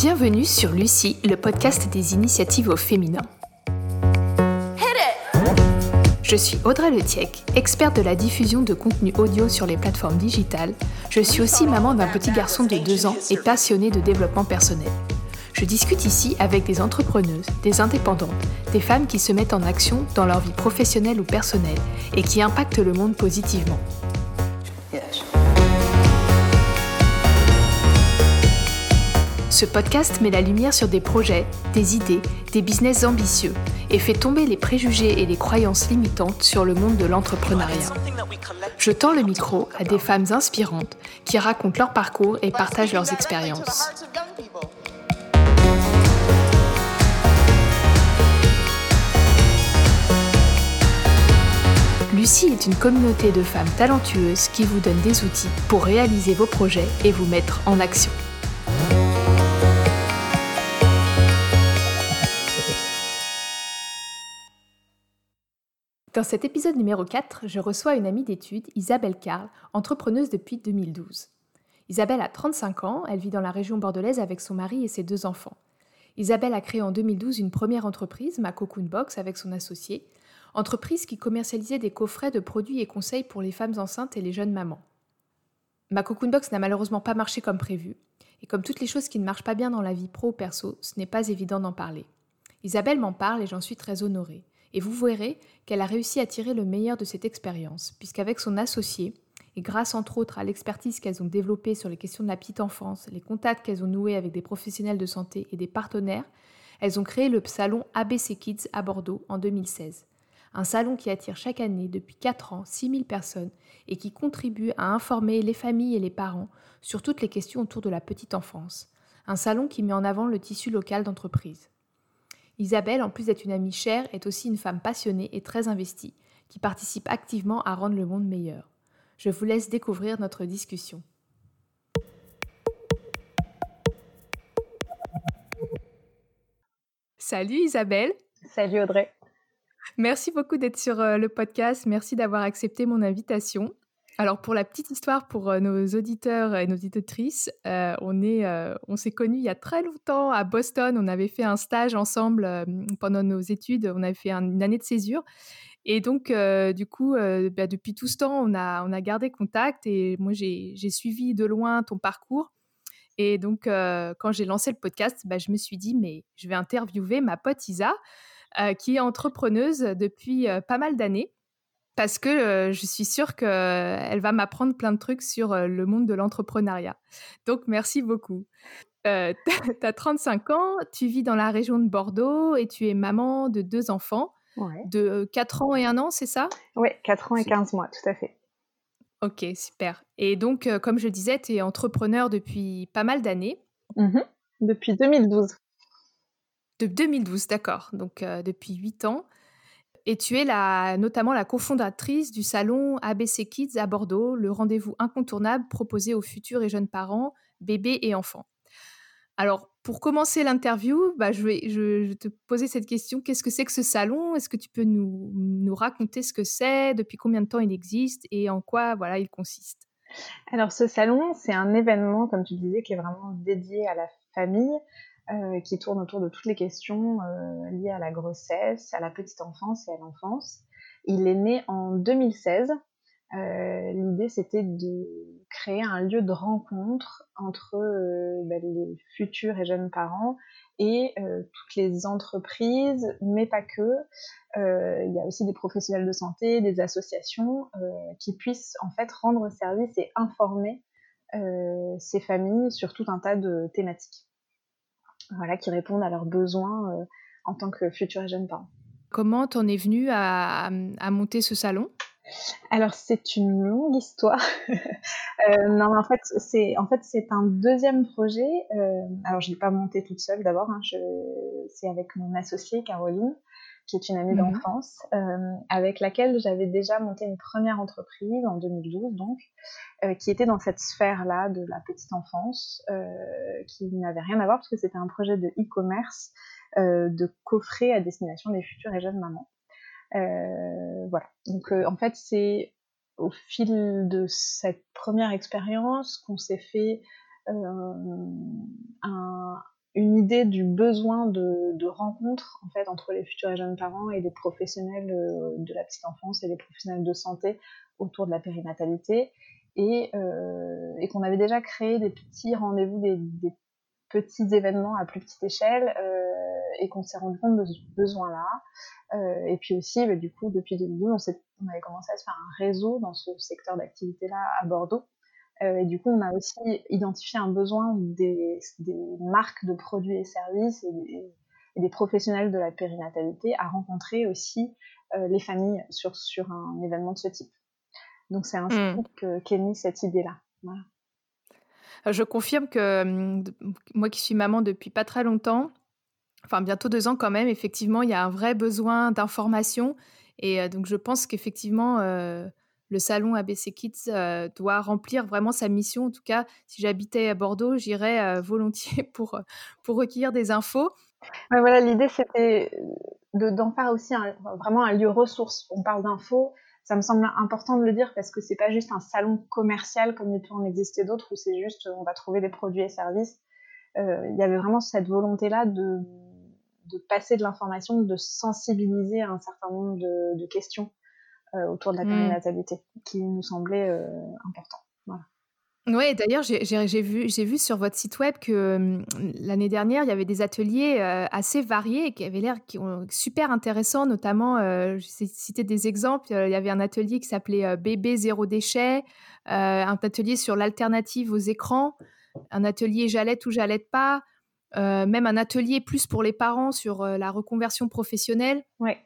Bienvenue sur Lucie, le podcast des initiatives au féminin. Je suis Audrey Letiec, experte de la diffusion de contenu audio sur les plateformes digitales. Je suis aussi maman d'un petit garçon de 2 ans et passionnée de développement personnel. Je discute ici avec des entrepreneuses, des indépendantes, des femmes qui se mettent en action dans leur vie professionnelle ou personnelle et qui impactent le monde positivement. Ce podcast met la lumière sur des projets, des idées, des business ambitieux et fait tomber les préjugés et les croyances limitantes sur le monde de l'entrepreneuriat. Je tends le micro à des femmes inspirantes qui racontent leur parcours et partagent leurs expériences. Lucie est une communauté de femmes talentueuses qui vous donne des outils pour réaliser vos projets et vous mettre en action. Dans cet épisode numéro 4, je reçois une amie d'études, Isabelle Carl, entrepreneuse depuis 2012. Isabelle a 35 ans, elle vit dans la région bordelaise avec son mari et ses deux enfants. Isabelle a créé en 2012 une première entreprise, Ma Cocoon Box, avec son associé, entreprise qui commercialisait des coffrets de produits et conseils pour les femmes enceintes et les jeunes mamans. Ma Cocoon Box n'a malheureusement pas marché comme prévu, et comme toutes les choses qui ne marchent pas bien dans la vie pro ou perso, ce n'est pas évident d'en parler. Isabelle m'en parle et j'en suis très honorée. Et vous verrez qu'elle a réussi à tirer le meilleur de cette expérience, puisqu'avec son associé, et grâce entre autres à l'expertise qu'elles ont développée sur les questions de la petite enfance, les contacts qu'elles ont noués avec des professionnels de santé et des partenaires, elles ont créé le salon ABC Kids à Bordeaux en 2016. Un salon qui attire chaque année depuis 4 ans 6000 personnes et qui contribue à informer les familles et les parents sur toutes les questions autour de la petite enfance. Un salon qui met en avant le tissu local d'entreprise. Isabelle, en plus d'être une amie chère, est aussi une femme passionnée et très investie, qui participe activement à rendre le monde meilleur. Je vous laisse découvrir notre discussion. Salut Isabelle. Salut Audrey. Merci beaucoup d'être sur euh, le podcast. Merci d'avoir accepté mon invitation. Alors pour la petite histoire pour euh, nos auditeurs et nos auditrices, euh, on est, euh, on s'est connus il y a très longtemps à Boston. On avait fait un stage ensemble pendant nos études. On avait fait une année de césure. Et donc, du coup, bah, depuis tout ce temps, on a, on a gardé contact et moi, j'ai suivi de loin ton parcours. Et donc, quand j'ai lancé le podcast, bah, je me suis dit, mais je vais interviewer ma pote Isa, qui est entrepreneuse depuis pas mal d'années parce que euh, je suis sûre qu'elle va m'apprendre plein de trucs sur euh, le monde de l'entrepreneuriat. Donc, merci beaucoup. Euh, tu as 35 ans, tu vis dans la région de Bordeaux et tu es maman de deux enfants de 4 ans et 1 an, c'est ça? Oui, 4 ans et 15 mois, tout à fait. Ok, super. Et donc, comme je disais, tu es entrepreneur depuis pas mal d'années. Mmh depuis 2012. De 2012, d'accord. Donc, depuis 8 ans. Et tu es la, notamment la cofondatrice du salon ABC Kids à Bordeaux, le rendez-vous incontournable proposé aux futurs et jeunes parents, bébés et enfants. Alors, pour commencer l'interview, bah, je, vais, te poser cette question. Qu'est-ce que c'est que ce salon? Est-ce que tu peux nous, nous raconter ce que c'est, depuis combien de temps il existe? Et en quoi voilà, il consiste? Alors, ce salon, c'est un événement, comme tu disais, qui est vraiment dédié à la famille, euh, qui tourne autour de toutes les questions euh, liées à la grossesse, à la petite enfance et à l'enfance. Il est né en 2016. Euh, L'idée, c'était de créer un lieu de rencontre entre euh, ben, les futurs et jeunes parents et euh, toutes les entreprises, mais pas que. Il y a aussi des professionnels de santé, des associations qui puissent en fait rendre service et informer ces familles sur tout un tas de thématiques voilà, qui répondent à leurs besoins euh, en tant que futurs et jeunes parents. Comment t'en es venue à, monter ce salon? Alors c'est une longue histoire. euh, non, en fait c'est en fait c'est un deuxième projet. Euh, alors je l'ai pas monté toute seule d'abord. Hein, c'est avec mon associée Caroline, qui est une amie mmh d'enfance, euh, avec laquelle j'avais déjà monté une première entreprise en 2012 donc, euh, qui était dans cette sphère-là de la petite enfance, euh, qui n'avait rien à voir parce que c'était un projet de e-commerce de coffret à destination des futures et jeunes mamans. voilà. Donc en fait c'est au fil de cette première expérience qu'on s'est fait un, une idée du besoin de, rencontre en fait entre les futurs et jeunes parents et les professionnels euh, de la petite enfance et les professionnels de santé autour de la périnatalité et, euh, qu'on avait déjà créé des petits rendez-vous, des, petits événements à plus petite échelle euh, et qu'on s'est rendu compte de ce besoin-là. Et puis aussi, bah, du coup, depuis 2012, on, on, avait commencé à se faire un réseau dans ce secteur d'activité-là à Bordeaux. Euh, et du coup, on a aussi identifié un besoin des, des marques de produits et services et des, et des, professionnels de la périnatalité à rencontrer aussi euh, les familles sur, sur un événement de ce type. Donc c'est ainsi mmh. qu'est née cette idée-là. Voilà. Euh, je confirme que hum, moi qui suis maman depuis pas très longtemps, enfin bientôt deux ans quand même, effectivement, il y a un vrai besoin d'information. Et donc je pense qu'effectivement, euh, le salon ABC Kids doit remplir vraiment sa mission. En tout cas, si j'habitais à Bordeaux, j'irais volontiers pour, pour recueillir des infos. voilà, l'idée c'était d'en faire aussi vraiment un lieu ressource. On parle d'infos, ça me semble important de le dire parce que c'est pas juste un salon commercial comme il peut en exister d'autres où c'est juste on va trouver des produits et services. Euh, il y avait vraiment cette volonté là de, de passer de l'information, de sensibiliser à un certain nombre de, questions euh, autour de la périnatalité mmh. qui nous semblait euh, important. Voilà. Oui, d'ailleurs, j'ai vu, vu sur votre site web que hum, l'année dernière, il y avait des ateliers euh, assez variés qui avaient l'air super intéressants, notamment, euh, je citer des exemples, euh, il y avait un atelier qui s'appelait Bébé zéro déchet, un atelier sur l'alternative aux écrans, un atelier J'allais ou j'allais pas, même un atelier plus pour les parents sur la reconversion professionnelle. Ouais.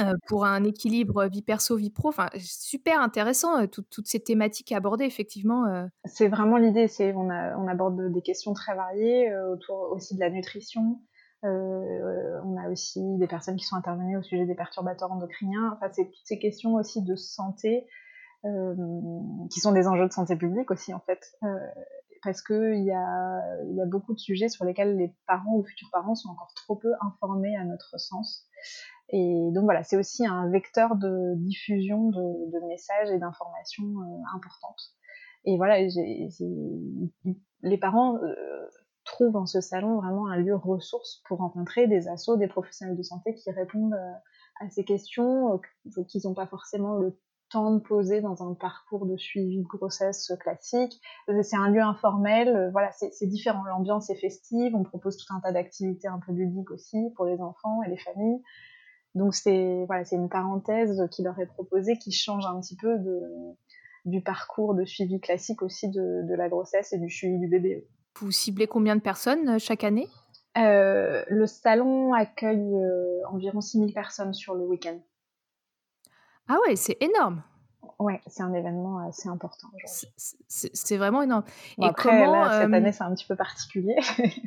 Euh, pour un équilibre vie perso, vie pro. Enfin, super intéressant, euh, toutes ces thématiques abordées, effectivement. Euh. C'est vraiment l'idée, c'est on, aborde des questions très variées, autour aussi de la nutrition. on a aussi des personnes qui sont intervenues au sujet des perturbateurs endocriniens. Enfin, c'est toutes ces questions aussi de santé, qui sont des enjeux de santé publique aussi, en fait. parce qu'il y y a beaucoup de sujets sur lesquels les parents ou futurs parents sont encore trop peu informés à notre sens. Et donc voilà, c'est aussi un vecteur de diffusion de, messages et d'informations euh, importantes. Et voilà, les parents euh, trouvent en ce salon vraiment un lieu ressource pour rencontrer des assos, des professionnels de santé qui répondent euh, à ces questions qu'ils n'ont pas forcément le temps de poser dans un parcours de suivi de grossesse classique. C'est un lieu informel, voilà, c'est différent. L'ambiance est festive, on propose tout un tas d'activités un peu ludiques aussi pour les enfants et les familles. Donc c'est voilà, c'est une parenthèse qui leur est proposée qui change un petit peu de, du parcours de suivi classique aussi de, de la grossesse et du suivi du bébé. Vous ciblez combien de personnes euh, chaque année? Euh, Le salon accueille euh, environ 6000 personnes sur le week-end. Ah ouais, c'est énorme. Ouais, c'est un événement assez important. C'est vraiment énorme. et après, comment, cette année, c'est un petit peu particulier.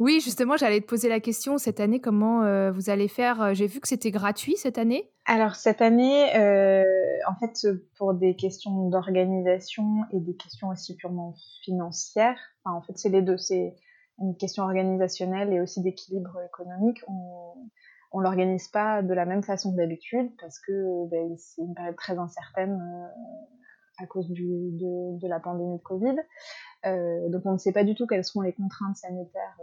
Oui, justement, j'allais te poser la question cette année, comment euh, vous allez faire euh, J'ai vu que c'était gratuit cette année. Alors cette année, euh, en fait, pour des questions d'organisation et des questions aussi purement financières, en fait, c'est les deux. C'est une question organisationnelle et aussi d'équilibre économique. On, on l'organise pas de la même façon que d'habitude parce que ben, c'est une période très incertaine à cause de, la pandémie de Covid. Donc on ne sait pas du tout quelles sont les contraintes sanitaires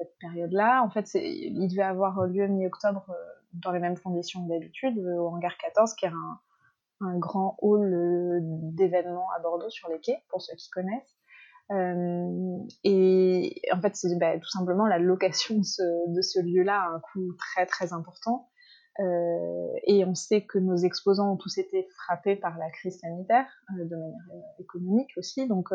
cette période-là. En fait, il devait avoir lieu mi-octobre euh, dans les mêmes conditions d'habitude, euh, au hangar 14, qui est un, grand hall euh, d'événements à Bordeaux sur les quais, pour ceux qui connaissent. Et en fait, c'est bah, tout simplement la location de ce, lieu-là a un coût très très important. Et on sait que nos exposants ont tous été frappés par la crise sanitaire, de manière économique aussi. Donc,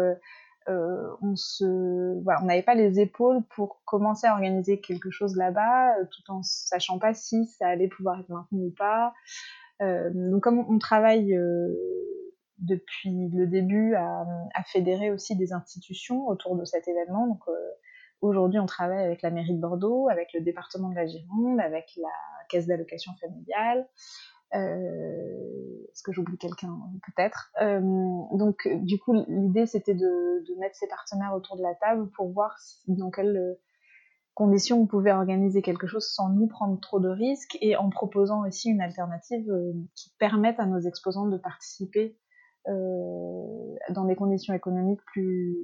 euh, on se, voilà, on n'avait pas les épaules pour commencer à organiser quelque chose là-bas, euh, tout en sachant pas si ça allait pouvoir être maintenu ou pas. Euh, donc comme on, travaille depuis le début à, à, fédérer aussi des institutions autour de cet événement, donc Aujourd'hui, on travaille avec la mairie de Bordeaux, avec le département de la Gironde, avec la caisse d'allocation familiale, est-ce que j'oublie quelqu'un? Peut-être. Euh, donc, du coup, l'idée, c'était de, mettre ces partenaires autour de la table pour voir dans quelles euh, conditions on pouvait organiser quelque chose sans nous prendre trop de risques et en proposant aussi une alternative qui permette à nos exposants de participer dans des conditions économiques plus,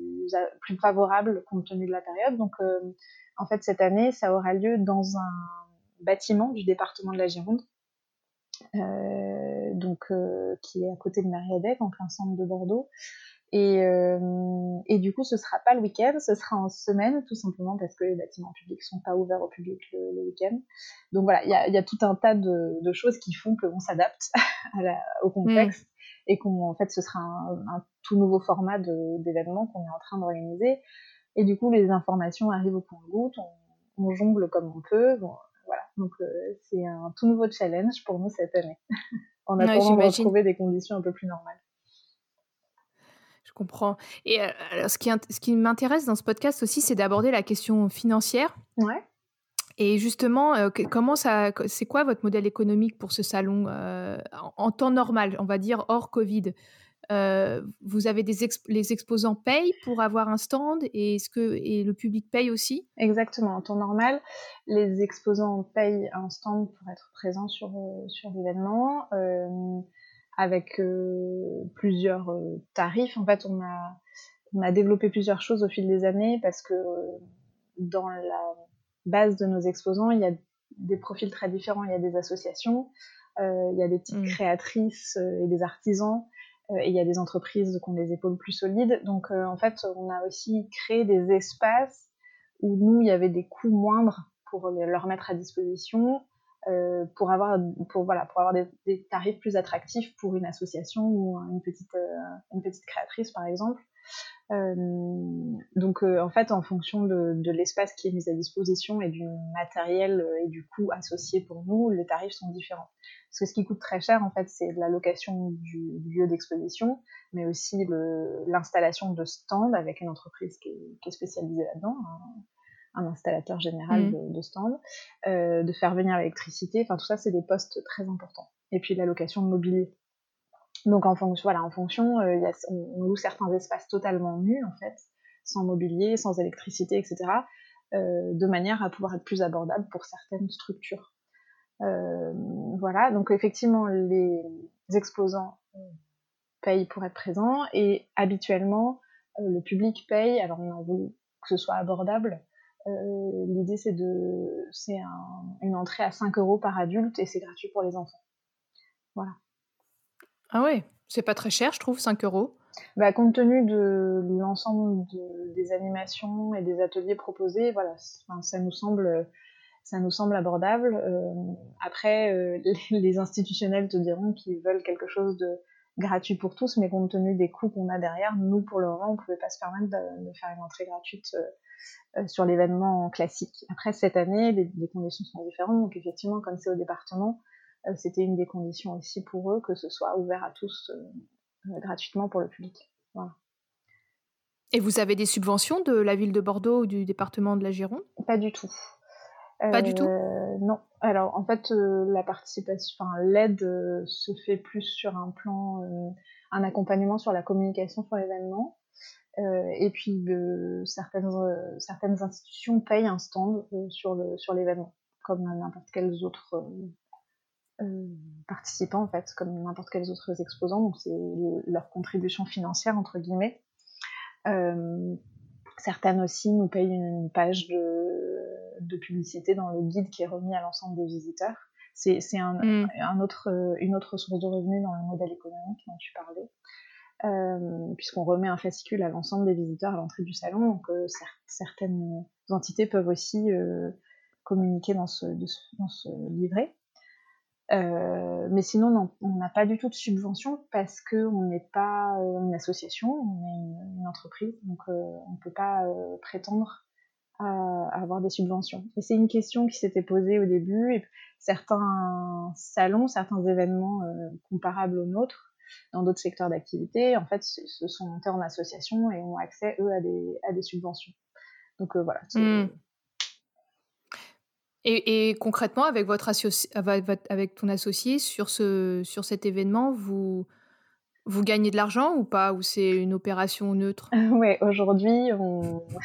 plus favorables compte tenu de la période. Donc, en fait, cette année, ça aura lieu dans un bâtiment du département de la Gironde, donc qui est à côté de Mariadec, en plein centre de Bordeaux. Et, euh, et, du coup, ce sera pas le week-end, ce sera en semaine, tout simplement parce que les bâtiments publics sont pas ouverts au public le, week-end. Donc voilà, il y a, y a, tout un tas de, de choses qui font qu'on s'adapte au contexte et qu'en fait, ce sera un, un, tout nouveau format d'événement qu'on est en train d'organiser. Et du coup, les informations arrivent au compte-goutte, on, on, jongle comme on peut. Bon, donc euh, c'est un tout nouveau challenge pour nous cette année. en attendant de retrouver des conditions un peu plus normales. Je comprends. Et alors, ce qui, ce qui m'intéresse dans ce podcast aussi, c'est d'aborder la question financière. Ouais. Et justement, comment ça, c'est quoi votre modèle économique pour ce salon en, temps normal, on va dire hors Covid? Vous avez des les exposants payent pour avoir un stand et est-ce que et le public paye aussi? Exactement. En temps normal, les exposants payent un stand pour être présents sur sur l'événement avec euh, plusieurs euh, tarifs. En fait, on a, on a développé plusieurs choses au fil des années parce que euh, dans la base de nos exposants, il y a des profils très différents. Il y a des associations, il y a des petites mmh. créatrices et des artisans, et il y a des entreprises qui ont des épaules plus solides. Donc, en fait, on a aussi créé des espaces où nous, il y avait des coûts moindres pour leur mettre à disposition euh, pour avoir des, tarifs plus attractifs pour une association ou une petite euh, créatrice par exemple euh, donc en fait en fonction de, de l'espace qui est mis à disposition et du matériel et du coût associé pour nous les tarifs sont différents parce que ce qui coûte très cher en fait c'est la location du, lieu d'exposition mais aussi l'installation de stands avec une entreprise qui est, qui est spécialisée là-dedans un installateur général mmh. de, stand, euh, de faire venir l'électricité, enfin tout ça c'est des postes très importants. Et puis la location de mobilier. Donc en fonction, voilà, en fonction, euh, on, loue certains espaces totalement nus en fait, sans mobilier, sans électricité, etc. Euh, de manière à pouvoir être plus abordable pour certaines structures. Euh, voilà, donc effectivement les exposants payent pour être présents et habituellement le public paye. Alors on voulu que ce soit abordable, l'idée, c'est de, c'est une entrée à 5 euros par adulte et c'est gratuit pour les enfants. Voilà. Ah ouais, c'est pas très cher, je trouve, 5 euros. Bah, compte tenu de l'ensemble des animations et des ateliers proposés, voilà, ça nous semble, ça nous semble abordable. Euh, après, euh, les, institutionnels te diront qu'ils veulent quelque chose de gratuit pour tous, mais compte tenu des coûts qu'on a derrière, nous, pour le moment, on ne pouvait pas se permettre de, faire une entrée gratuite euh, sur l'événement classique. Après, cette année, les, conditions sont différentes, donc effectivement, comme c'est au département, c'était une des conditions aussi pour eux que ce soit ouvert à tous euh, gratuitement pour le public. Voilà. Et vous avez des subventions de la ville de Bordeaux ou du département de la Gironde? Pas du tout. Pas du tout? Non. Alors, en fait, la participation, enfin, l'aide se fait plus sur un plan, un accompagnement sur la communication sur l'événement. Euh, et puis certaines, euh, certaines institutions payent un stand euh, sur le sur l'événement, comme n'importe quels autres participants en fait, comme n'importe quels autres exposants. Donc c'est leur contribution financière entre guillemets. certaines aussi nous payent une, page de, de, publicité dans le guide qui est remis à l'ensemble des visiteurs. C'est un, mmh. un, autre, une autre source de revenus dans le modèle économique dont tu parlais. Euh, puisqu'on remet un fascicule à l'ensemble des visiteurs à l'entrée du salon. Donc euh, certaines entités peuvent aussi euh, communiquer dans ce, dans ce livret. Mais sinon, on n'a pas du tout de subvention parce qu'on n'est pas une association, on est une, entreprise, donc on ne peut pas prétendre à, avoir des subventions. Et c'est une question qui s'était posée au début, certains salons, certains événements comparables aux nôtres dans d'autres secteurs d'activité, en fait, se sont montés en association et ont accès, eux, à des, subventions. Donc euh, voilà. Hmm. Et, concrètement, avec, votre avec ton associé, sur, ce, sur cet événement, vous, vous gagnez de l'argent ou pas? Ou c'est une opération neutre? Oui, aujourd'hui,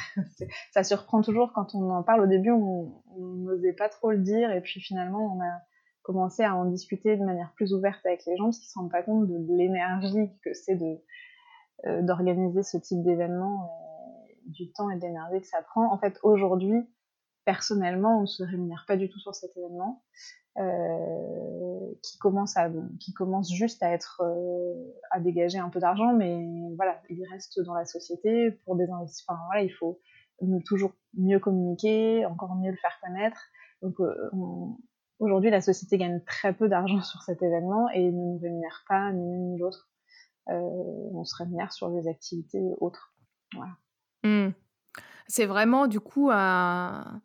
ça surprend toujours quand on en parle. Au début, on n'osait pas trop le dire. Et puis finalement, on a commencer à en discuter de manière plus ouverte avec les gens parce qu'ils se rendent pas compte de l'énergie que c'est de d'organiser ce type d'événement, du temps et de l'énergie que ça prend. En fait, aujourd'hui, personnellement, on ne se rémunère pas du tout sur cet événement, euh, qui commence à, qui commence juste à être, euh, à dégager un peu d'argent, mais voilà, il reste dans la société pour des investissements. Enfin, voilà, il faut toujours mieux communiquer, encore mieux le faire connaître. Donc, euh, aujourd'hui, la société gagne très peu d'argent sur cet événement et ne nous rémunère pas ni l'une ni l'autre. on se rémunère sur des activités autres. Voilà. Mmh. C'est vraiment du coup un,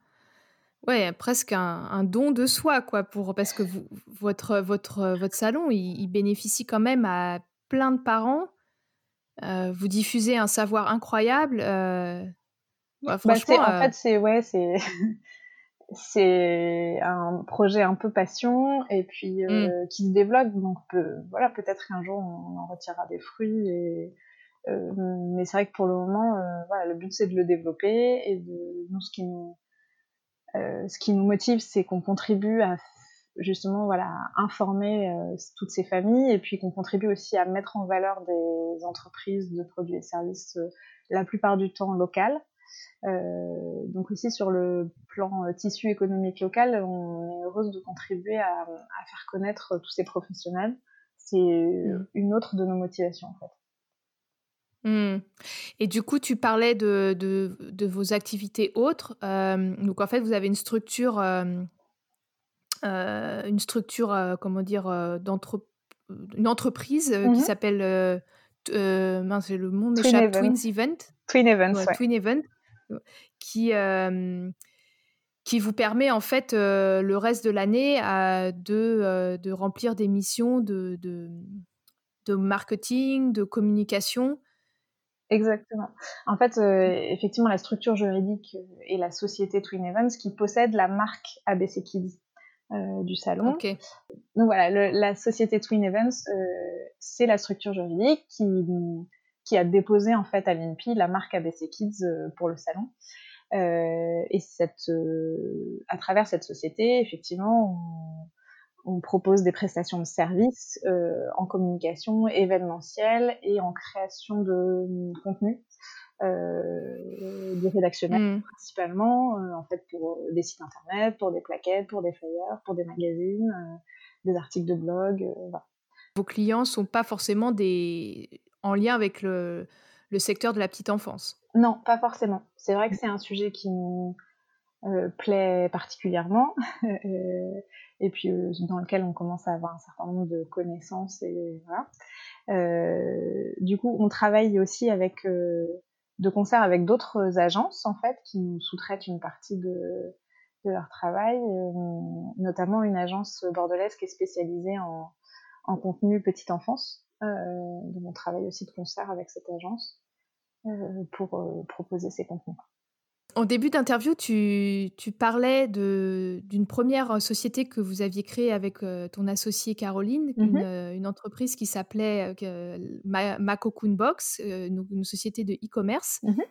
Ouais, presque un, don de soi, quoi, pour, parce que vous, votre, votre, votre salon, il, bénéficie quand même à plein de parents. Euh, vous diffusez un savoir incroyable. Euh, bah, franchement, en euh fait, c'est ouais, c'est c'est un projet un peu passion et puis mmh. qui se développe. Donc voilà, peut-être qu'un jour on en retirera des fruits. Et, mais c'est vrai que pour le moment, voilà, le but c'est de le développer et de nous ce qui nous ce qui nous motive, c'est qu'on contribue à justement voilà informer euh, toutes ces familles et puis qu'on contribue aussi à mettre en valeur des entreprises de produits et services euh, la plupart du temps locales. Euh, donc aussi sur le plan tissu économique local, on est heureuse de contribuer à, à faire connaître tous ces professionnels. C'est mmh. une autre de nos motivations en fait. Mmh. Et du coup, tu parlais de, de, de vos activités autres. Euh, donc, en fait, vous avez une structure, euh, euh, une structure, comment dire, d'entre, une entreprise qui mmh s'appelle, mince, le monde m'échappe, Twins Event. Twin Events, ouais, Twin Event, qui qui vous permet en fait le reste de l'année de, de remplir des missions de, de, de marketing, de communication Exactement. En fait, euh, effectivement, la structure juridique et la société Twin Evans qui possède la marque ABC Kids euh, du salon. Okay. Donc voilà, la société Twin Evans, euh, c'est la structure juridique qui, qui a déposé en fait à l'INPI la marque ABC Kids pour le salon. et cette, à travers cette société, effectivement, on, on propose des prestations de services euh, en communication événementielle et en création de euh, contenu, euh, du rédactionnel mm. principalement, euh, en fait pour des sites internet, pour des plaquettes, pour des flyers, pour des magazines, des articles de blog. Voilà. Vos clients sont pas forcément des en lien avec le, le secteur de la petite enfance? Non, pas forcément. C'est vrai que c'est un sujet qui nous plaît particulièrement. et puis euh, dans lequel on commence à avoir un certain nombre de connaissances et voilà. Euh, du coup, on travaille aussi avec euh, de concert avec d'autres agences en fait qui nous sous-traitent une partie de, de leur travail, notamment une agence bordelaise qui est spécialisée en, en contenu petite enfance. donc on travaille aussi de concert avec cette agence pour proposer ces contenus. En début d'interview, tu, parlais d'une première société que vous aviez créée avec euh, ton associée Caroline, mmh euh, une, entreprise qui s'appelait euh, Ma, Box, une, société de e-commerce. Mmh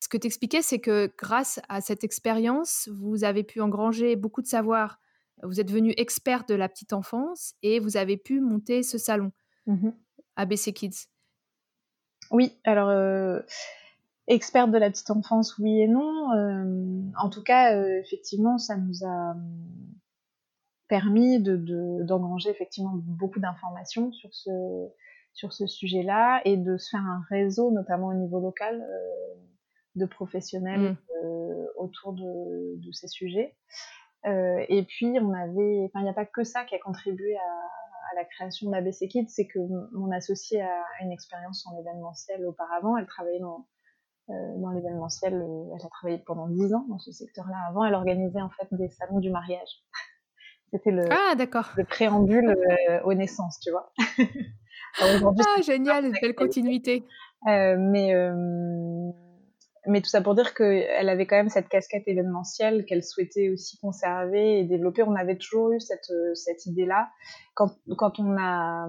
Ce que tu expliquais, c'est que grâce à cette expérience, vous avez pu engranger beaucoup de savoir. Vous êtes devenu expert de la petite enfance et vous avez pu monter ce salon ABC Kids. Oui, alors experte de la petite enfance, oui et non. Euh, en tout cas, euh, effectivement, ça nous a euh, permis de, d'engranger effectivement beaucoup d'informations sur ce sur ce sujet-là et de se faire un réseau, notamment au niveau local, de professionnels mmh. autour de, de, ces sujets. et puis, on avait, enfin, il n'y a pas que ça qui a contribué à, à la création d'ABC Kids, c'est que mon associée a une expérience en événementiel auparavant. Elle travaillait dans euh, dans l'événementiel. Euh, elle a travaillé pendant dix ans dans ce secteur-là. Avant, elle organisait en fait des salons du mariage. C'était le, ah, le préambule euh, aux naissances, tu vois. ah, génial, belle continuité. mais, mais tout ça pour dire qu'elle avait quand même cette casquette événementielle qu'elle souhaitait aussi conserver et développer. On avait toujours eu cette, cette idée-là. Quand, quand on a,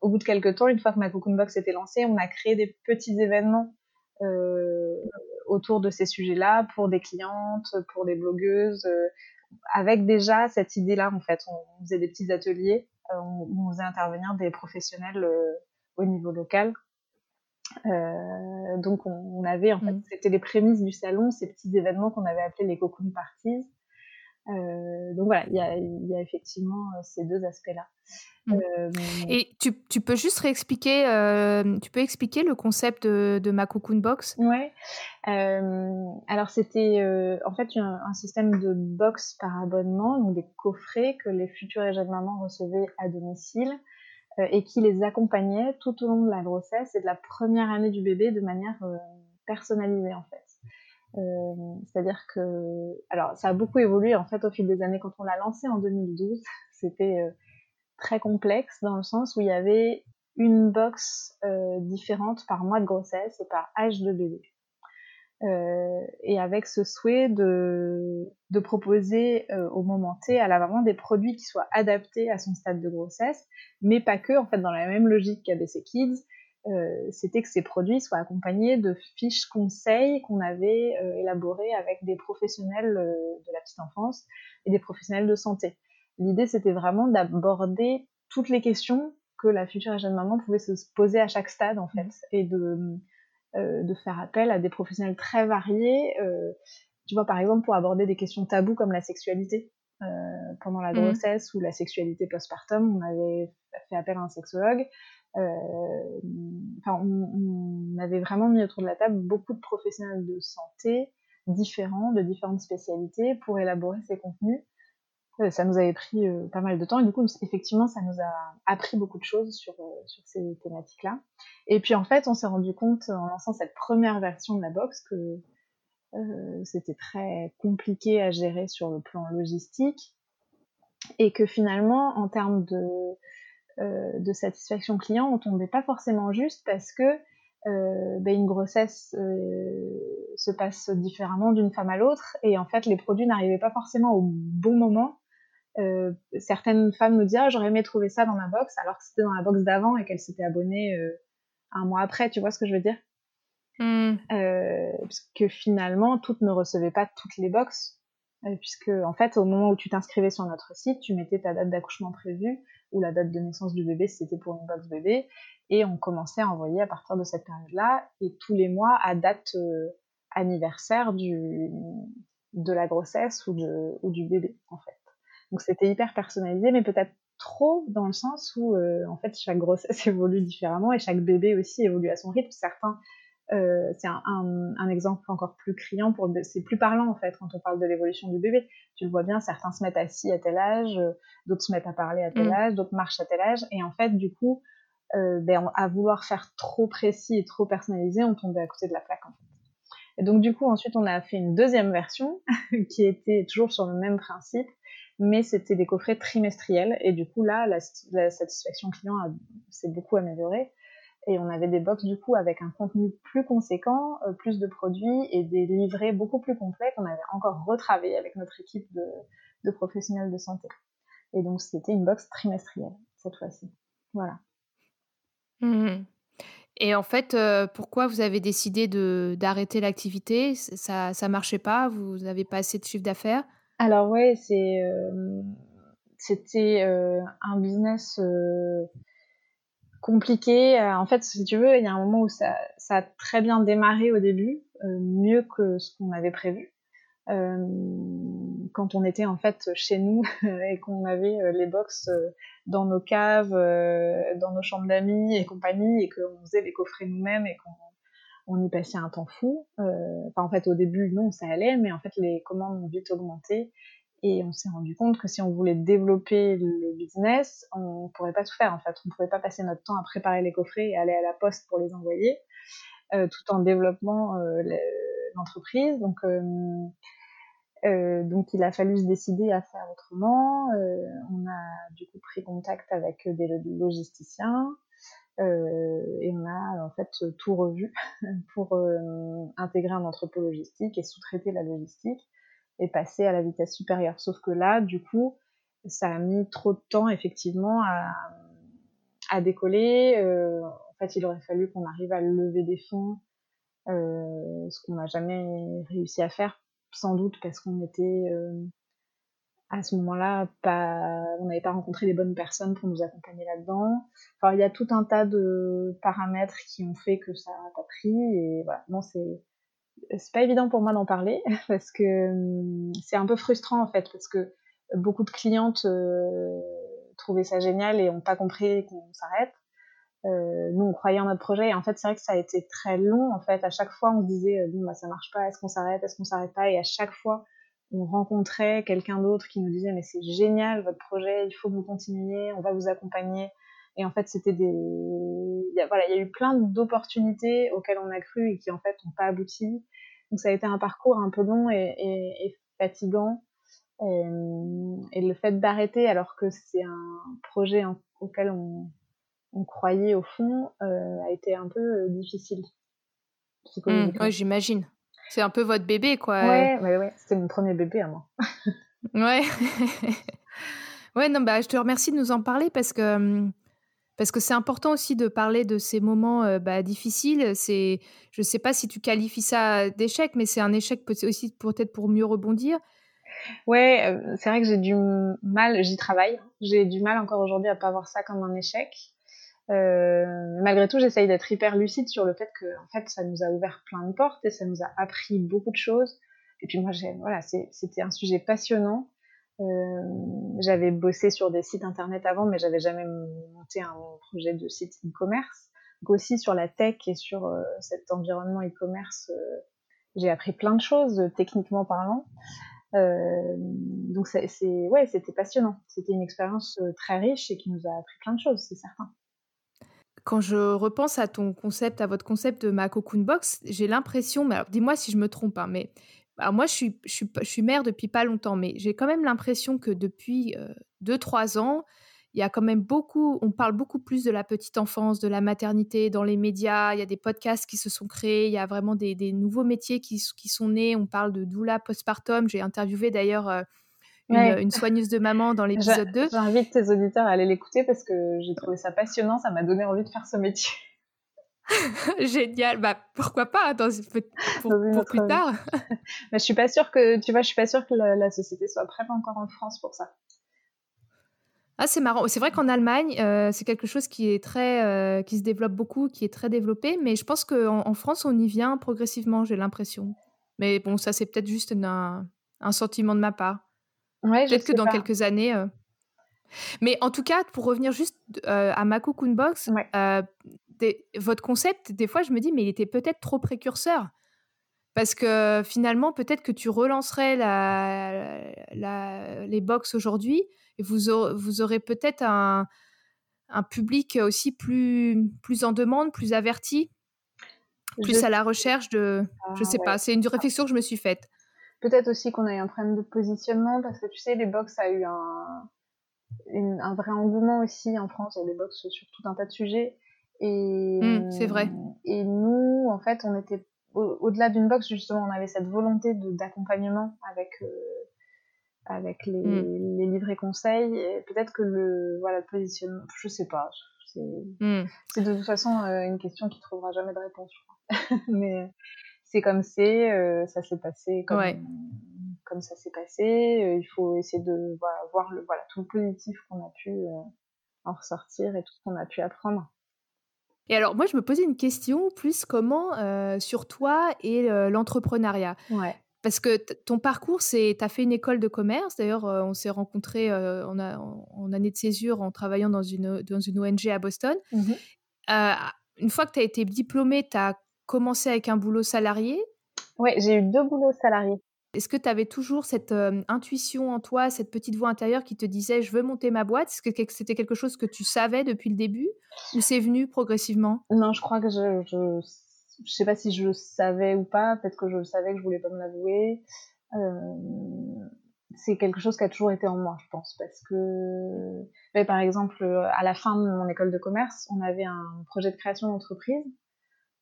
au bout de quelques temps, une fois que ma Box était lancée, on a créé des petits événements euh, autour de ces sujets-là pour des clientes, pour des blogueuses. Euh, avec déjà cette idée-là, en fait, on, faisait des petits ateliers, on, on, faisait intervenir des professionnels au niveau local. donc on, avait, en fait, mmh. c'était les prémices du salon, ces petits événements qu'on avait appelés les cocoon parties. Euh, donc voilà, il y a, y a, effectivement ces deux aspects-là. Mmh. Euh, Et tu, tu, peux juste réexpliquer, euh, tu peux expliquer le concept de, de ma Cocoon Box? Ouais. Euh, alors c'était en fait un, un, système de box par abonnement, donc des coffrets que les futurs et jeunes mamans recevaient à domicile et qui les accompagnaient tout au long de la grossesse et de la première année du bébé de manière personnalisée en fait. Euh, c'est-à-dire que, alors, ça a beaucoup évolué en fait au fil des années. Quand on l'a lancé en 2012, c'était euh, très complexe dans le sens où il y avait une box euh, différente par mois de grossesse et par âge de bébé. Euh, et avec ce souhait de, de proposer euh, au moment T à la maman des produits qui soient adaptés à son stade de grossesse, mais pas que, en fait, dans la même logique qu'ABC Kids, euh, c'était que ces produits soient accompagnés de fiches conseils qu'on avait euh, élaborées avec des professionnels euh, de la petite enfance et des professionnels de santé. L'idée, c'était vraiment d'aborder toutes les questions que la future jeune maman pouvait se poser à chaque stade, en fait, et de, de faire appel à des professionnels très variés. tu vois, par exemple, pour aborder des questions taboues comme la sexualité. pendant la mmh. grossesse ou la sexualité postpartum, on avait fait appel à un sexologue. Euh, enfin, on, avait vraiment mis autour de la table beaucoup de professionnels de santé différents, de différentes spécialités, pour élaborer ces contenus. Euh, ça nous avait pris euh, pas mal de temps et du coup, effectivement, ça nous a appris beaucoup de choses sur, ces thématiques-là. Et puis en fait, on s'est rendu compte en lançant cette première version de la box que c'était très compliqué à gérer sur le plan logistique et que finalement, en termes de de satisfaction client, on tombait pas forcément juste parce que euh, ben une grossesse euh, se passe différemment d'une femme à l'autre et en fait les produits n'arrivaient pas forcément au bon moment. Euh, certaines femmes nous disaient ah, j'aurais aimé trouver ça dans ma box alors que c'était dans la box d'avant et qu'elles s'étaient abonnées euh, un mois après, tu vois ce que je veux dire? Mmh. Parce que finalement toutes ne recevaient pas toutes les boxes puisque en fait au moment où tu t'inscrivais sur notre site, tu mettais ta date d'accouchement prévue ou la date de naissance du bébé c'était pour une box bébé et on commençait à envoyer à partir de cette période-là et tous les mois à date euh, anniversaire du de la grossesse ou, de, ou du bébé en fait. Donc c'était hyper personnalisé mais peut-être trop dans le sens où euh, en fait chaque grossesse évolue différemment et chaque bébé aussi évolue à son rythme. Certains euh, c'est un, un, un, exemple encore plus criant pour c'est plus parlant en fait quand on parle de l'évolution du bébé. Tu le vois bien certains se mettent assis à tel âge euh, d'autres se mettent à parler à tel mm. âge d'autres marchent à tel âge. Et en fait du coup euh, ben, à vouloir faire trop précis et trop personnalisé on tombait à côté de la plaque en fait. Et donc du coup ensuite on a fait une deuxième version qui était toujours sur le même principe mais c'était des coffrets trimestriels. Et du coup là la, la satisfaction client s'est beaucoup améliorée et on avait des box du coup avec un contenu plus conséquent, euh, plus de produits et des livrets beaucoup plus complets qu'on avait encore retravaillé avec notre équipe de, de professionnels de santé. Et donc c'était une box trimestrielle cette fois-ci. Voilà. Mmh. Et en fait, euh, pourquoi vous avez décidé d'arrêter l'activité? Ça ne marchait pas? Vous n'avez pas assez de chiffre d'affaires? Alors ouais, c'est euh, c'était un business compliqué. Euh, en fait, si tu veux, il y a un moment où ça, ça a très bien démarré au début, euh, mieux que ce qu'on avait prévu. Euh, quand on était en fait chez nous et qu'on avait les box dans nos caves, dans nos chambres d'amis et compagnie, et qu'on faisait les coffrets nous-mêmes et qu'on on y passait un temps fou. En fait, au début, non, ça allait, mais en fait, les commandes ont vite augmenté et on s'est rendu compte que si on voulait développer le business, on pourrait pas tout faire en fait. On pouvait pas passer notre temps à préparer les coffrets et aller à la poste pour les envoyer, euh, tout en développant euh, l'entreprise. Donc, euh, donc il a fallu se décider à faire autrement. On a du coup pris contact avec des logisticiens. et on a en fait tout revu pour intégrer un entrepôt logistique et sous-traiter la logistique et passer à la vitesse supérieure. Sauf que là, du coup, ça a mis trop de temps effectivement à, décoller. Euh, en fait, il aurait fallu qu'on arrive à lever des fonds, euh, ce qu'on n'a jamais réussi à faire, sans doute parce qu'on était euh, à ce moment-là, pas, on n'avait pas rencontré les bonnes personnes pour nous accompagner là-dedans. Enfin, il y a tout un tas de paramètres qui ont fait que ça n'a pas pris. Et voilà, non, c'est c'est pas évident pour moi d'en parler parce que hum, c'est un peu frustrant en fait parce que beaucoup de clientes euh, trouvaient ça génial et ont pas compris qu'on s'arrête. Euh, nous on croyait en notre projet et en fait c'est vrai que ça a été très long en fait à chaque fois on se disait bon bah ça marche pas est-ce qu'on s'arrête est-ce qu'on s'arrête pas? Et à chaque fois on rencontrait quelqu'un d'autre qui nous disait mais c'est génial votre projet, il faut que vous continuiez, on va vous accompagner. Et en fait, c'était des, il y a, voilà, il y a eu plein d'opportunités auxquelles on a cru et qui en fait n'ont pas abouti. Donc ça a été un parcours un peu long et, et, et fatigant. Et, et, le fait d'arrêter alors que c'est un projet auquel on, on, croyait au fond euh, a été un peu euh, difficile. Mmh, oui, j'imagine. C'est un peu votre bébé, quoi. Ouais, ouais, ouais. C'était mon premier bébé à moi. ouais. ouais, non, bah, je te remercie de nous en parler parce que hum, parce que c'est important aussi de parler de ces moments euh, bah, difficiles. C'est, je sais pas si tu qualifies ça d'échec, mais c'est un échec aussi peut-être pour mieux rebondir. Ouais, euh, c'est vrai que j'ai du mal, j'y travaille. J'ai du mal encore aujourd'hui à pas voir ça comme un échec. Euh, malgré tout, j'essaye d'être hyper lucide sur le fait que, en fait, ça nous a ouvert plein de portes et ça nous a appris beaucoup de choses. Et puis moi, voilà, c'était un sujet passionnant. Euh, j'avais bossé sur des sites internet avant, mais j'avais jamais monté un projet de site e-commerce. Donc aussi sur la tech et sur euh, cet environnement e-commerce, euh, j'ai appris plein de choses techniquement parlant. Donc c'est ouais, c'était passionnant. C'était une expérience très riche et qui nous a appris plein de choses, c'est certain. Quand je repense à ton concept, à votre concept de ma cocoon box, j'ai l'impression, mais dis-moi si je me trompe, hein, mais alors moi je suis, je, suis, je suis mère depuis pas longtemps, mais j'ai quand même l'impression que depuis 2-3 euh, ans, il y a quand même beaucoup, on parle beaucoup plus de la petite enfance, de la maternité dans les médias, il y a des podcasts qui se sont créés, il y a vraiment des, des nouveaux métiers qui, qui, sont nés, on parle de doula postpartum, j'ai interviewé d'ailleurs... Euh, une, soigneuse de maman dans l'épisode 2. J'invite tes auditeurs à aller l'écouter parce que j'ai trouvé ça passionnant, ça m'a donné envie de faire ce métier. Génial, bah pourquoi pas dans, pour, pour plus tard. Mais je suis pas sûre que tu vois, je suis pas sûre que la, société soit prête encore en France pour ça. Ah, c'est marrant. C'est vrai qu'en Allemagne, euh, c'est quelque chose qui est très, euh, qui se développe beaucoup, qui est très développé. Mais je pense qu'en en France, on y vient progressivement. J'ai l'impression. Mais bon, ça c'est peut-être juste un, un, sentiment de ma part. Peut-être que dans quelques années. Euh, mais en tout cas, pour revenir juste euh, à ma Cocoon Box, euh, votre concept, des fois, je me dis, mais il était peut-être trop précurseur. Parce que finalement, peut-être que tu relancerais la, les box aujourd'hui et vous, aurez, vous aurez peut-être un, un, public aussi plus, plus en demande, plus averti, plus à la recherche de. je sais ah, pas, c'est une réflexion que je me suis faite. Peut-être aussi qu'on a eu un problème de positionnement parce que tu sais, les box a eu un, un vrai engouement aussi en France. Il y a des box sur tout un tas de sujets. Et mmh, c'est vrai. Et nous, en fait, on était au-delà d'une box justement, on avait cette volonté d'accompagnement avec euh, avec les, mmh. les livrets conseils. Peut-être que le voilà le positionnement, je sais pas. C'est mmh. de toute façon euh, une question qui trouvera jamais de réponse, je crois. Mais c'est comme c'est, euh, ça s'est passé comme, comme ça s'est passé. Euh, il faut essayer de voilà, voir le, voilà, tout le positif qu'on a pu euh, en ressortir et tout ce qu'on a pu apprendre. Et alors, moi, je me posais une question plus comment sur toi et l'entrepreneuriat. Ouais. Parce que ton parcours, c'est, tu as fait une école de commerce. D'ailleurs, on s'est rencontrés en, en, année de césure en travaillant dans une, dans une ONG à Boston. Mmh une fois que tu as été diplômée, tu as commencé avec un boulot salarié? Oui, j'ai eu deux boulots salariés. Est-ce que tu avais toujours cette euh, intuition en toi, cette petite voix intérieure qui te disait je veux monter ma boîte? C'était quelque chose que tu savais depuis le début? Ou c'est venu progressivement? Non, je crois que je, je, je sais pas si je savais ou pas. Peut-être que je le savais que je voulais pas me l'avouer. Euh, c'est quelque chose qui a toujours été en moi, je pense, parce que, par exemple, à la fin de mon école de commerce, on avait un projet de création d'entreprise euh,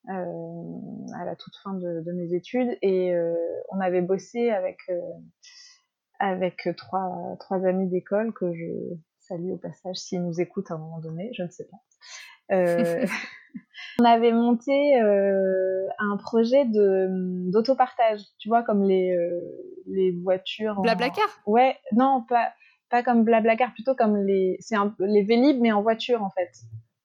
à la toute fin de, de mes études et euh, on avait bossé avec euh, avec trois trois amis d'école que je salue au passage s'ils nous écoutent à un moment donné, je ne sais pas. on avait monté un projet de d'autopartage, tu vois, comme les les voitures. Blablacar? Ouais, non, pas pas comme Blablacar, plutôt comme les c'est les Vélib mais en voiture en fait.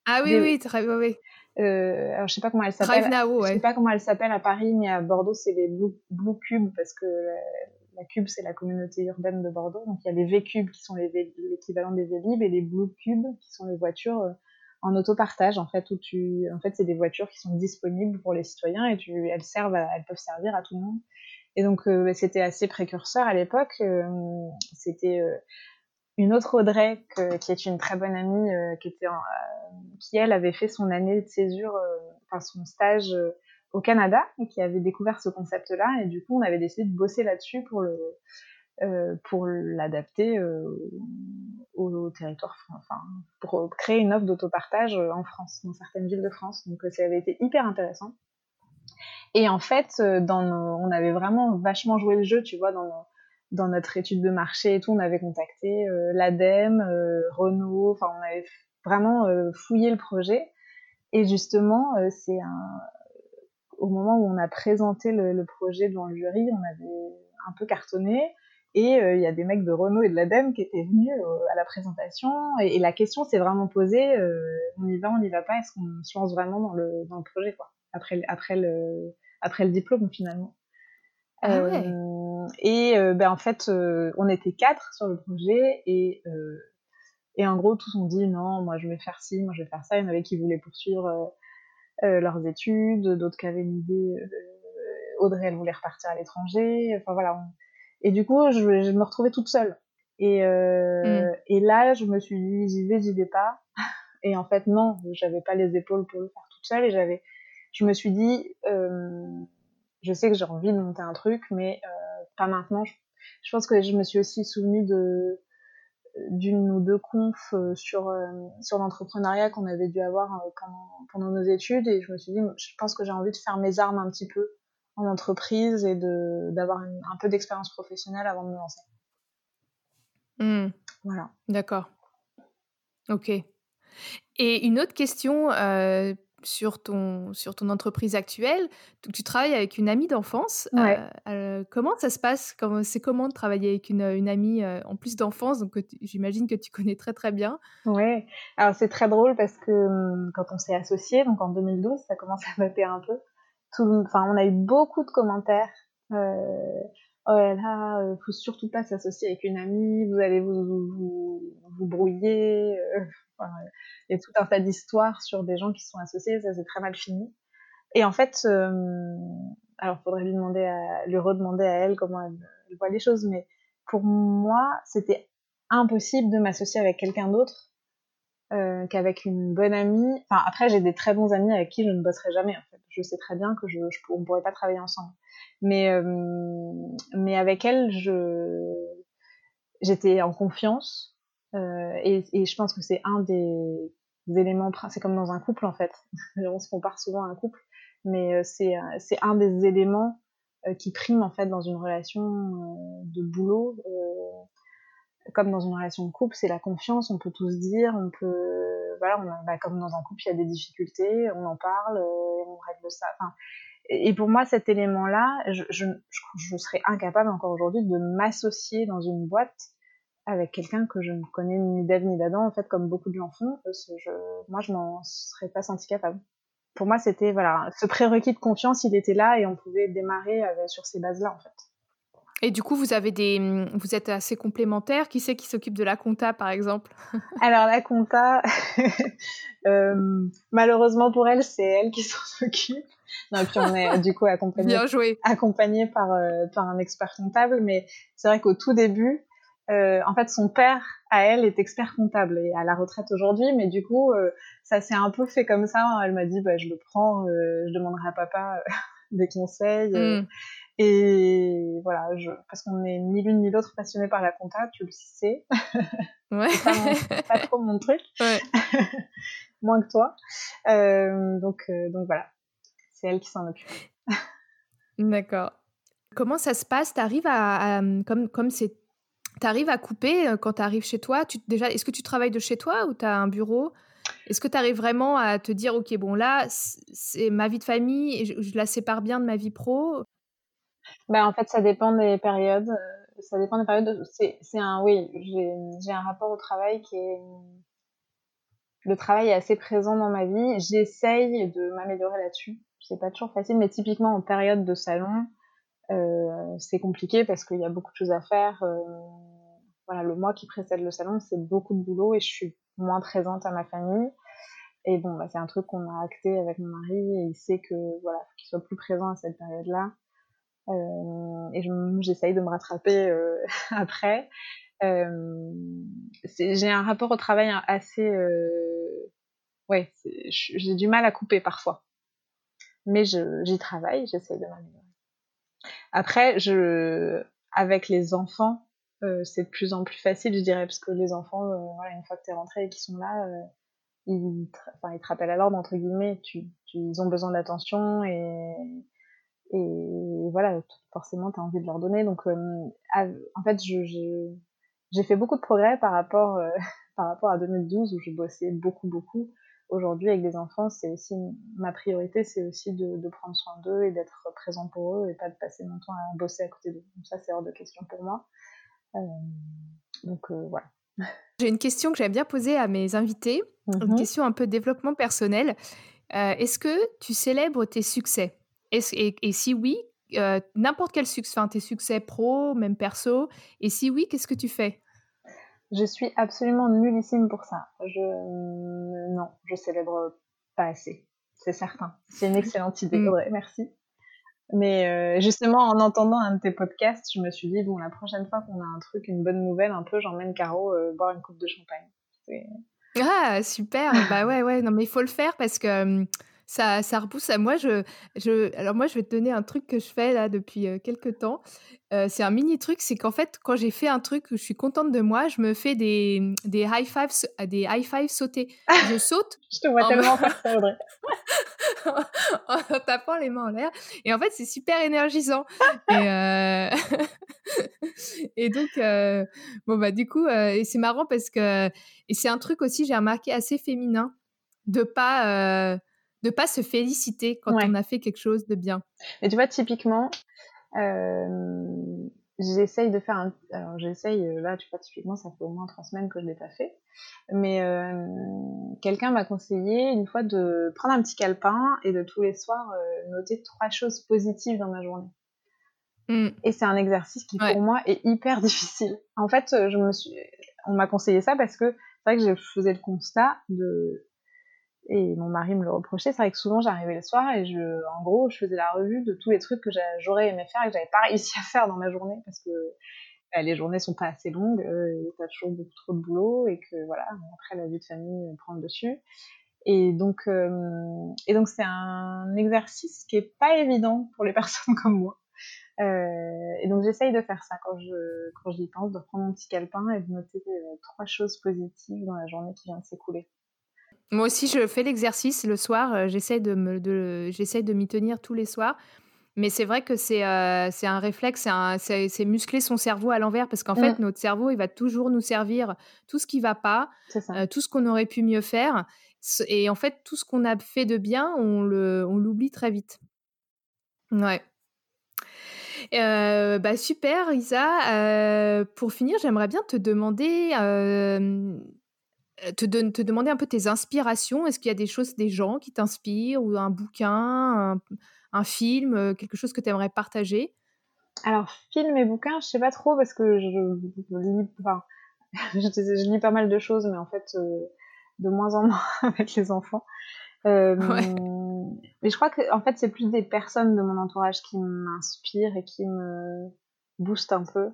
Ah oui oui, très oui. oui. Euh, alors je sais pas comment elle s'appelle. ouais. Je sais pas comment elle s'appelle à Paris, mais à Bordeaux c'est les Blue, Blue Cubes parce que la, Cube c'est la communauté urbaine de Bordeaux. Donc il y a les V Cubes qui sont l'équivalent des Vélib et les Blue Cubes qui sont les voitures euh, en autopartage en fait où tu en fait c'est des voitures qui sont disponibles pour les citoyens et tu elles servent elles peuvent servir à tout le monde. Et donc euh, c'était assez précurseur à l'époque. Euh, c'était une autre Audrey qui est une très bonne amie qui était qui elle avait fait son année de césure enfin son stage au Canada et qui avait découvert ce concept-là. Et du coup on avait décidé de bosser là-dessus pour le pour l'adapter au, territoire enfin pour créer une offre d'autopartage en France dans certaines villes de France. Donc ça avait été hyper intéressant. Et en fait, euh, dans on avait vraiment vachement joué le jeu, tu vois, dans, dans notre étude de marché et tout. On avait contacté euh, l'ADEME, euh, Renault, enfin, on avait vraiment fouillé le projet. Et justement, c'est un... au moment où on a présenté le, le, projet devant le jury, on avait un peu cartonné. Et il y a des mecs de Renault et de l'ADEME qui étaient venus à la présentation. Et, la question s'est vraiment posée, on y va, on n'y va pas, est-ce qu'on se lance vraiment dans le, dans le projet quoi après, après le, après le diplôme finalement. Ah euh, et euh, ben en fait, euh, on était quatre sur le projet et et en gros tous ont dit non, moi je vais faire ci, moi je vais faire ça. Il y en avait qui voulaient poursuivre leurs études, d'autres qui avaient une idée. Audrey elle voulait repartir à l'étranger. Enfin voilà. Et du coup je, je, me retrouvais toute seule. Et mmh. et là je me suis dit j'y vais, j'y vais pas. Et en fait non, j'avais pas les épaules pour le faire toute seule et j'avais je me suis dit, euh, je sais que j'ai envie de monter un truc, mais euh, pas maintenant. Je, pense que je me suis aussi souvenue de d'une ou deux confs euh, sur euh, sur l'entrepreneuriat qu'on avait dû avoir euh, pendant, pendant nos études et je me suis dit je pense que j'ai envie de faire mes armes un petit peu en entreprise et de d'avoir un peu d'expérience professionnelle avant de me lancer. Mmh. Voilà. D'accord. Ok. Et une autre question euh, sur ton, sur ton entreprise actuelle. tu travailles avec une amie d'enfance. Euh, euh, comment ça se passe? C'est comment de travailler avec une, une amie euh, en plus d'enfance? Donc j'imagine que tu connais très très bien. Oui, alors c'est très drôle parce que hum, quand on s'est associés, donc en 2012, ça commence à dater un peu. Enfin, on a eu beaucoup de commentaires. Oh là là, faut surtout pas s'associer avec une amie, vous allez vous, vous, vous brouiller il y a tout un tas d'histoires sur des gens qui sont associés, ça c'est très mal fini. Et en fait, euh, alors faudrait lui demander, à, lui redemander à elle comment elle, voit les choses, mais pour moi, c'était impossible de m'associer avec quelqu'un d'autre euh, qu'avec une bonne amie. Enfin, après, j'ai des très bons amis avec qui je ne bosserai jamais. En fait, je sais très bien que je, je on pourrait pas travailler ensemble. Mais euh, mais avec elle, je j'étais en confiance. Euh, et, et, je pense que c'est un des, éléments, c'est comme dans un couple en fait. On se compare souvent à un couple, mais euh, c'est euh, c'est un des éléments qui prime en fait dans une relation de boulot. Comme dans une relation de couple, c'est la confiance. On peut tout se dire, on peut, voilà, on bah, comme dans un couple, il y a des difficultés, on en parle, on règle ça. Enfin, et pour moi, cet élément-là, je, je, je, serais incapable encore aujourd'hui de m'associer dans une boîte avec quelqu'un que je ne connais ni d'Ève ni d'Adam, en fait, comme beaucoup de gens font, je, moi, je m'en serais pas senti capable. Pour moi, c'était, voilà, ce prérequis de confiance, il était là et on pouvait démarrer euh, sur ces bases-là, en fait. Et du coup, vous avez des, vous êtes assez complémentaires. Qui c'est qui s'occupe de la compta, par exemple? Alors la compta, euh, malheureusement pour elle, c'est elle qui s'en occupe. Non, puis on est du coup accompagné, accompagné par euh, par un expert comptable, mais c'est vrai qu'au tout début, euh, en fait, son père, à elle, est expert comptable et à la retraite aujourd'hui, mais du coup, ça s'est un peu fait comme ça. Elle m'a dit, bah, je le prends, je demanderai à papa des conseils. Mm. Et voilà, je, parce qu'on n'est ni l'une ni l'autre passionnée par la compta, tu le sais. Ouais. c'est pas, trop mon truc. Ouais. Moins que toi. donc, donc voilà, c'est elle qui s'en occupe. D'accord. Comment ça se passe? T'arrives à, à, comme comme c'est tu arrives à couper euh, quand tu arrives chez toi tu, Déjà, est-ce que tu travailles de chez toi ou tu as un bureau? Est-ce que tu arrives vraiment à te dire, ok, bon là, c'est ma vie de famille, et je, la sépare bien de ma vie pro? Ben, En fait, ça dépend des périodes. Ça dépend des périodes. C'est un, oui, j'ai un rapport au travail qui est... Le travail est assez présent dans ma vie. J'essaye de m'améliorer là-dessus. C'est pas toujours facile, mais typiquement en période de salon, euh, c'est compliqué parce qu'il y a beaucoup de choses à faire. Euh, voilà, le mois qui précède le salon, c'est beaucoup de boulot et je suis moins présente à ma famille. Et bon, bah, c'est un truc qu'on a acté avec mon mari et il sait que voilà, faut qu'il soit plus présent à cette période-là. Euh, et j'essaye de me rattraper euh, après. Euh, j'ai un rapport au travail assez, euh, ouais, j'ai du mal à couper parfois, mais j'y travaille, j'essaye de m'améliorer. Après, je, avec les enfants, c'est de plus en plus facile, je dirais, parce que les enfants, voilà, une fois que tu es rentré et qu'ils sont là, ils, enfin, ils te rappellent à l'ordre, entre guillemets, tu, ils ont besoin d'attention et, et voilà, forcément, tu as envie de leur donner. Donc, en fait, j'ai fait beaucoup de progrès par rapport, par rapport à 2012 où je bossais beaucoup, beaucoup aujourd'hui avec des enfants, c'est aussi ma priorité, c'est aussi de, de, prendre soin d'eux et d'être présent pour eux et pas de passer mon temps à bosser à côté d'eux. Donc ça, c'est hors de question pour moi. Euh, donc euh, voilà. J'ai une question que j'aime bien poser à mes invités, une mhm. question un peu développement personnel. Euh, est-ce que tu célèbres tes succès? Et, et, si oui, n'importe quel succès, enfin tes succès pro, même perso, et si oui, qu'est-ce que tu fais? Je suis absolument nullissime pour ça. Je non, je célèbre pas assez. C'est certain. C'est une excellente idée, mm. Merci. Mais euh, justement, en entendant un de tes podcasts, je me suis dit bon, la prochaine fois qu'on a un truc, une bonne nouvelle, un peu, j'emmène Caro euh, boire une coupe de champagne. Ah super. bah ouais ouais. Non mais il faut le faire parce que ça, ça repousse. Moi, je, je, alors moi, je vais te donner un truc que je fais là depuis quelques temps. Euh, c'est un mini truc, c'est qu'en fait, quand j'ai fait un truc où je suis contente de moi, je me fais des, des high fives, des high fives sautés. Je saute. je te vois tellement faire ça, Audrey. en tapant les mains en l'air. Et en fait, c'est super énergisant. et, euh... et donc, euh, bon bah du coup, et c'est marrant parce que et c'est un truc aussi, j'ai remarqué assez féminin de pas de pas se féliciter quand on a fait quelque chose de bien. Mais tu vois, typiquement, euh, j'essaye de faire un. Alors, j'essaye, euh, là, tu vois, typiquement, ça fait au moins trois semaines que je l'ai pas fait. Mais euh, quelqu'un m'a conseillé une fois de prendre un petit calepin et de tous les soirs noter trois choses positives dans ma journée. Mmh. Et c'est un exercice qui, pour moi, est hyper difficile. En fait, je me suis. On m'a conseillé ça parce que c'est vrai que je faisais le constat de et mon mari me le reprochait. C'est vrai que souvent j'arrivais le soir et je, en gros, je faisais la revue de tous les trucs que j'aurais aimé faire et que j'avais pas réussi à faire dans ma journée parce que bah, les journées sont pas assez longues, euh, t'as toujours beaucoup trop de boulot et que voilà, après la vie de famille prend le dessus. Et donc, euh, et donc c'est un exercice qui est pas évident pour les personnes comme moi. Euh, et donc j'essaye de faire ça quand je quand j'y pense, de prendre mon petit calepin et de noter euh, trois choses positives dans la journée qui vient de s'écouler. Moi aussi, je fais l'exercice le soir. Euh, j'essaie de, me, de, m'y tenir tous les soirs. Mais c'est vrai que c'est, euh, un réflexe, c'est, muscler son cerveau à l'envers parce qu'en fait, notre cerveau, il va toujours nous servir tout ce qui ne va pas, euh, tout ce qu'on aurait pu mieux faire. Et en fait, tout ce qu'on a fait de bien, on, le, on l'oublie très vite. Ouais. bah super, Isa. pour finir, j'aimerais bien te demander te, te, demander un peu tes inspirations. Est-ce qu'il y a des choses, des gens qui t'inspirent, ou un bouquin, un, film, euh, quelque chose que tu aimerais partager? Alors, film et bouquin, je sais pas trop parce que je, lis, enfin, je, lis pas mal de choses, mais en fait, euh, de moins en moins avec les enfants. Euh, mais je crois que en fait, c'est plus des personnes de mon entourage qui m'inspirent et qui me boostent un peu.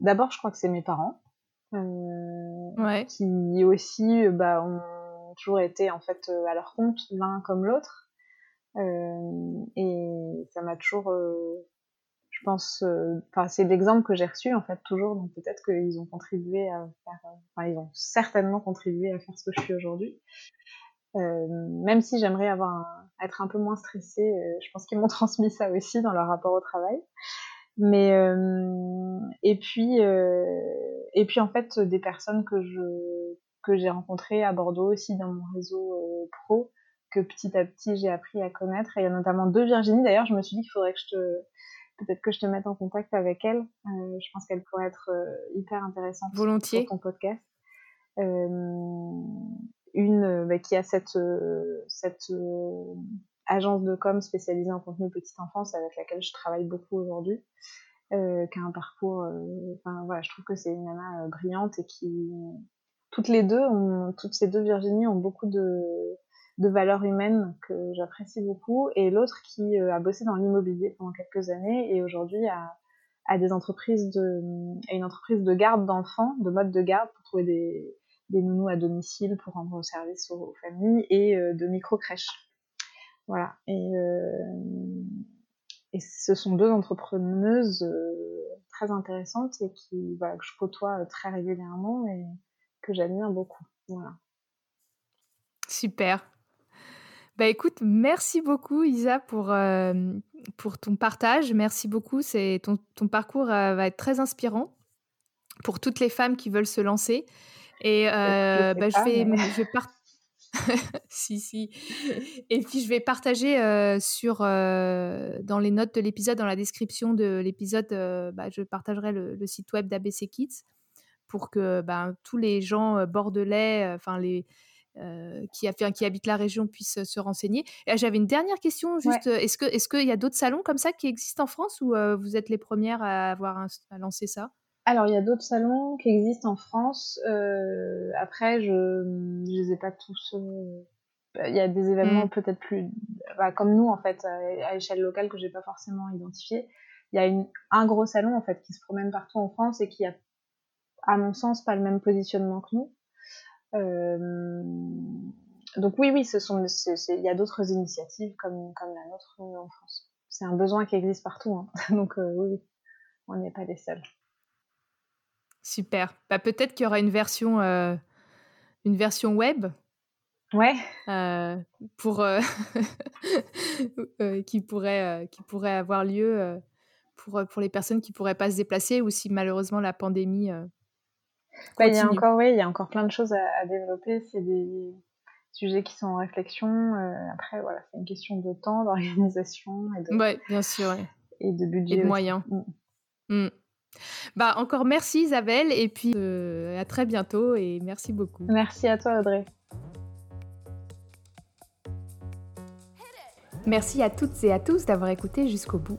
D'abord, je crois que c'est mes parents euh, qui aussi bah, ont toujours été en fait euh, à leur compte l'un comme l'autre. Euh, et ça m'a toujours, je pense, enfin c'est l'exemple que j'ai reçu en fait toujours, donc peut-être qu'ils ont contribué à faire, enfin ils ont certainement contribué à faire ce que je suis aujourd'hui. même si j'aimerais avoir être un peu moins stressée, je pense qu'ils m'ont transmis ça aussi dans leur rapport au travail. Mais euh, et puis euh, et puis en fait des personnes que je que j'ai rencontrées à Bordeaux aussi dans mon réseau pro que petit à petit j'ai appris à connaître. Et il y a notamment deux Virginie. D'ailleurs, je me suis dit qu'il faudrait que je te peut-être que je te mette en contact avec elle. Euh, je pense qu'elle pourrait être euh, hyper intéressante Volontiers. pour ton podcast. Euh, une bah, qui a cette, cette agence de com spécialisée en contenu petite enfance avec laquelle je travaille beaucoup aujourd'hui, qui a un parcours. Enfin voilà, je trouve que c'est une nana brillante et qui toutes les deux, ont, toutes ces deux Virginie ont beaucoup de de valeurs humaines que j'apprécie beaucoup, et l'autre qui euh, a bossé dans l'immobilier pendant quelques années et aujourd'hui a, a, des entreprises de, a une entreprise de garde d'enfants, de mode de garde pour trouver des, des nounous à domicile pour rendre service aux, familles et euh, de micro-crèches. Voilà. Et, euh, et ce sont deux entrepreneuses très intéressantes et qui, voilà, que je côtoie très régulièrement et que j'admire beaucoup. Voilà. Super. Bah écoute, merci beaucoup Isa pour, euh, pour ton partage. Merci beaucoup. C'est ton, ton parcours euh, va être très inspirant pour toutes les femmes qui veulent se lancer. Et euh, bah, je, vais, je vais si si. Et puis je vais partager sur dans les notes de l'épisode, dans la description de l'épisode, bah, je partagerai le, site web d'ABC Kids pour que bah, tous les gens bordelais, enfin les euh, qui, a qui habitent la région puissent euh, se renseigner. Et j'avais une dernière question, juste, euh, est-ce que est-ce qu'il y a d'autres salons comme ça qui existent en France ou vous êtes les premières à avoir à lancer ça? Alors, il y a d'autres salons qui existent en France. après, je ne les ai pas tous. Il y a des événements mmh. peut-être plus. Bah, comme nous, en fait, à, échelle locale, que j'ai pas forcément identifié. Il y a une, un gros salon, en fait, qui se promène partout en France et qui a, à mon sens, pas le même positionnement que nous. Euh, donc oui, oui, ce sont, il y a d'autres initiatives comme, comme la nôtre en France. C'est un besoin qui existe partout, hein. donc euh, oui, on n'est pas les seuls. Super. Bah, peut-être qu'il y aura une version, euh, une version web. Ouais. pour qui pourrait qui pourrait avoir lieu pour pour les personnes qui pourraient pas se déplacer ou si malheureusement la pandémie bah, il y a encore, oui, il y a encore plein de choses à, développer. C'est des sujets qui sont en réflexion. Euh, après, voilà, c'est une question de temps, d'organisation et de, bien sûr, et de budget. Et de moyens. Mm. Mm. Bah, encore merci Isabelle et puis euh, à très bientôt et merci beaucoup. Merci à toi Audrey. Merci à toutes et à tous d'avoir écouté jusqu'au bout.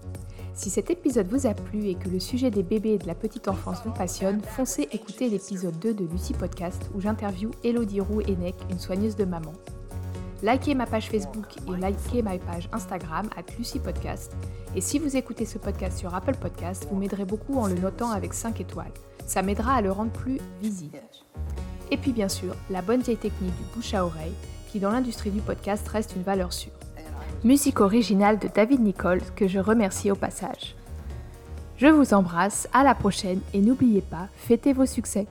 Si cet épisode vous a plu et que le sujet des bébés et de la petite enfance vous passionne, foncez écouter l'épisode 2 de Lucie Podcast où j'interview Elodie Roux-Enec, une soigneuse de maman. Likez ma page Facebook et likez ma page Instagram à Lucie Podcast. Et si vous écoutez ce podcast sur Apple Podcast, vous m'aiderez beaucoup en le notant avec 5 étoiles. Ça m'aidera à le rendre plus visible. Et puis bien sûr, la bonne vieille technique du bouche à oreille, qui dans l'industrie du podcast reste une valeur sûre musique originale de David Nicole que je remercie au passage. Je vous embrasse, à la prochaine et n'oubliez pas, fêtez vos succès.